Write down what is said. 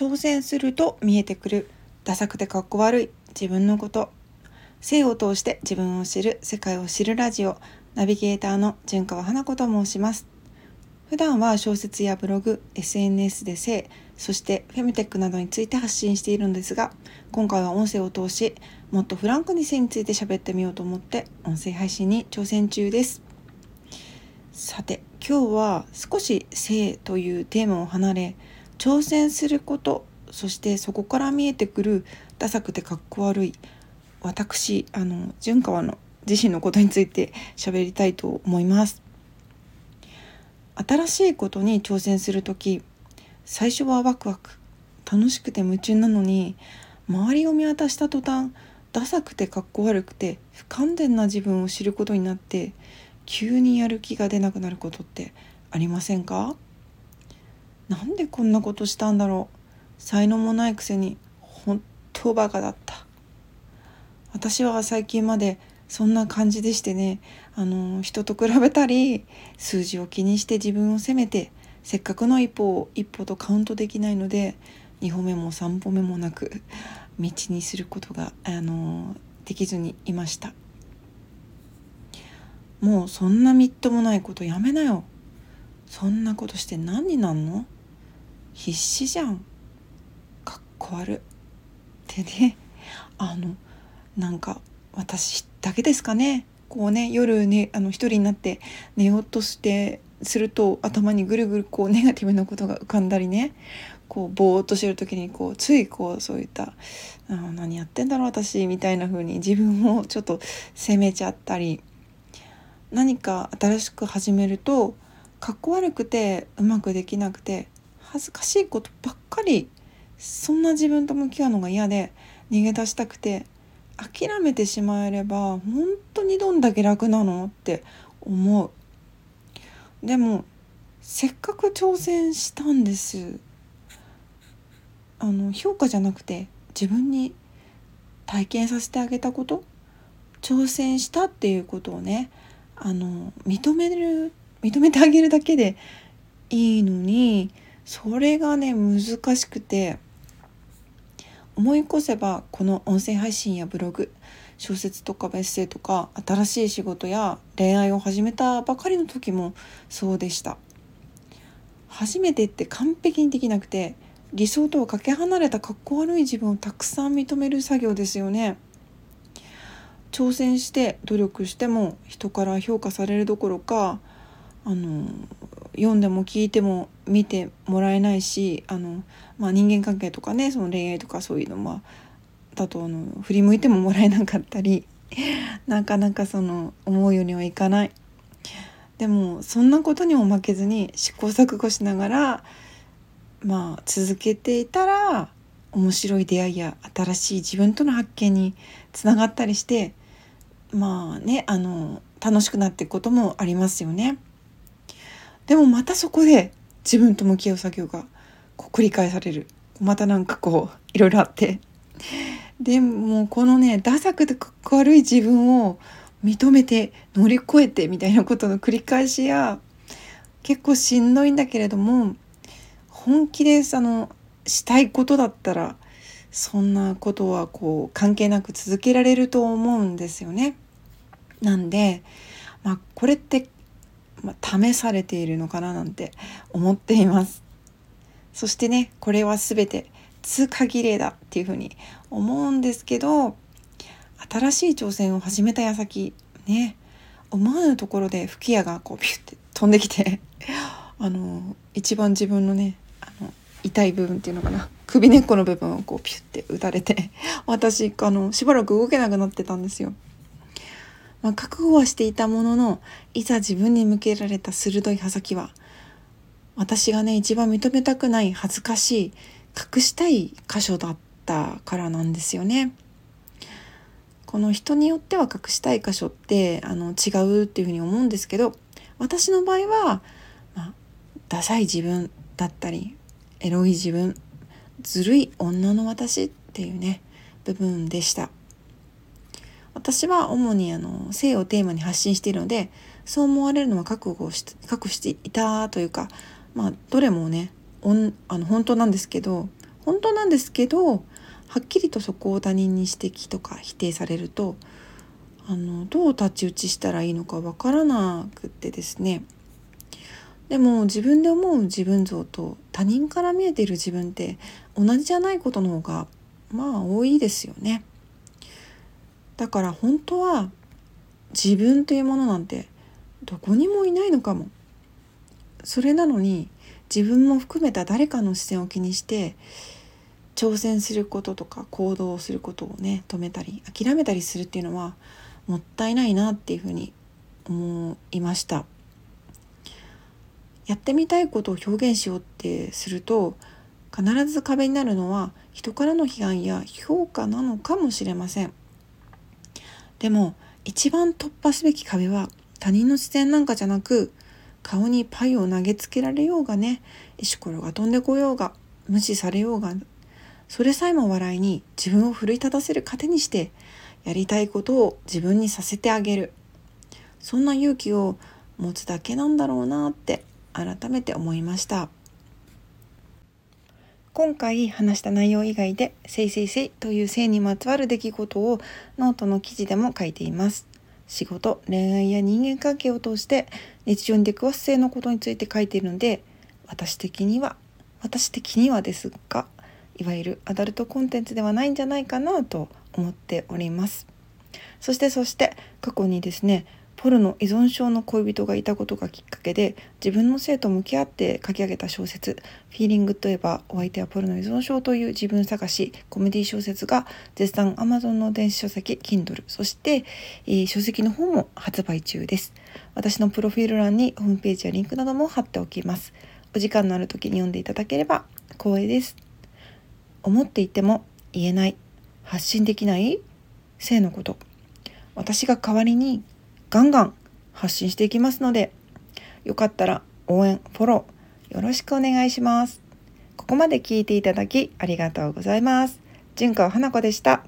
挑戦すると見えてくるダサくてかっこ悪い。自分のこと。性を通して自分を知る世界を知るラジオ。ナビゲーターの純川花子と申します。普段は小説やブログ SNS で性そしてフェムテックなどについて発信しているのですが今回は音声を通しもっとフランクに性について喋ってみようと思って音声配信に挑戦中です。さて今日は少し性というテーマを離れ挑戦することそしてそこから見えてくるダサくてかっこ悪い私あの純川の自身のことについて喋りたいと思います。新しいことに挑戦する時最初はワクワク楽しくて夢中なのに周りを見渡した途端ダサくてかっこ悪くて不完全な自分を知ることになって急にやる気が出なくなることってありませんか？なんでこんなことしたんだろう。才能もないくせに本当バカだった。私は最近までそんな感じでしてね。あの人と比べたり数字を気にして自分を責めてせっかくの一歩を一歩とカウントできないので2歩目も3歩目もなく道にすることがあのできずにいました。もうそんなみっともないことやめなよ。そんなことして何になんの？必死じゃん。かっこ悪ってねあのなんか私だけですかね。こうね夜ねあの一人になって寝ようとしてすると頭にぐるぐるこうネガティブなことが浮かんだりね。こうぼーっとしてる時にこうついこうそういった「あ何やってんだろう私」みたいな風に自分をちょっと責めちゃったり何か新しく始めるとかっこ悪くてうまくできなくて恥ずかしいことばっかりそんな自分と向き合うのが嫌で逃げ出したくて諦めてしまえれば本当にどんだけ楽なのって思う。でもせっかく挑戦したんです。あの評価じゃなくて自分に体験させてあげたこと挑戦したっていうことをねあの認める認めてあげるだけでいいのにそれがね難しくて思い越せばこの音声配信やブログ小説とかエッセイとか新しい仕事や恋愛を始めたばかりの時もそうでした。初めてって完璧にできなくて理想とはかけ離れたかっこ悪い自分をたくさん認める作業ですよね。挑戦して努力しても人から評価されるどころかあの読んでも聞いても見てもらえないしあの、まあ、人間関係とかねその恋愛とかそういうのまあだとあの振り向いてももらえなかったり なかなかその思うようにはいかないでもそんなことにも負けずに試行錯誤しながらまあ続けていたら面白い出会いや新しい自分との発見につながったりしてまあねあの楽しくなっていくこともありますよね。でもまたそこで自分と向き合う作業がこう繰り返されるまたなんかこういろいろあってでもこのねダサくてかっこ悪い自分を認めて乗り越えてみたいなことの繰り返しや結構しんどいんだけれども本気でそのしたいことだったらそんなことはこう関係なく続けられると思うんですよね。なんで、まあ、これってまあ、試されているのかななんて思っていますそしてねこれは全て通過儀礼だっていうふうに思うんですけど新しい挑戦を始めた矢先ね思わぬところで吹き矢がこうピュッて飛んできて あの一番自分のねあの痛い部分っていうのかな首根っこの部分をこうピュッて打たれて私あのしばらく動けなくなってたんですよ。まあ、覚悟はしていたもののいざ自分に向けられた鋭い刃先は私がね一番認めたくない恥ずかしい隠したい箇所だったからなんですよね。この人によっては隠したい箇所ってあの違うっていうふうに思うんですけど私の場合は、まあ、ダサい自分だったりエロい自分ずるい女の私っていうね部分でした。私は主にあの性をテーマに発信しているのでそう思われるのは覚悟し覚悟していたというかまあどれもねおんあの本当なんですけど本当なんですけどはっきりとそこを他人に指摘とか否定されるとあのどう太刀打ちしたらいいのかわからなくってですねでも自分で思う自分像と他人から見えている自分って同じじゃないことの方がまあ多いですよね。だから本当は自分というものなんてどこにもいないのかも。それなのに自分も含めた誰かの視線を気にして挑戦することとか行動をすることをね止めたり諦めたりするっていうのはもったいないなっていうふうに思いましたやってみたいことを表現しようってすると必ず壁になるのは人からの批判や評価なのかもしれませんでも一番突破すべき壁は他人の視線なんかじゃなく顔にパイを投げつけられようがね石ころが飛んでこようが無視されようがそれさえも笑いに自分を奮い立たせる糧にしてやりたいことを自分にさせてあげる。そんな勇気を持つだけなんだろうなって改めて思いました。今回話した内容以外で「せいせいせい」という性にまつわる出来事をノートの記事でも書いています。仕事恋愛や人間関係を通して日常に出くわす性のことについて書いているので私的には私的にはですがいわゆるアダルトコンテンツではないんじゃないかなと思っております。そしてそして過去にですねポルノ依存症の恋人がいたことがきっかけで自分の性と向き合って書き上げた小説「フィーリングといえばお相手はポルノ依存症」という自分探しコメディ小説が絶賛 Amazon の電子書籍 Kindle そして、えー、書籍の方も発売中です。私のプロフィール欄にホームページやリンクなども貼っておきます。お時間のある時に読んでいただければ光栄です。思っていても言えない。発信できない？性のこと。私が代わりにガンガン発信していきますので、よかったら応援、フォローよろしくお願いします。ここまで聞いていただきありがとうございます。純子花子でした。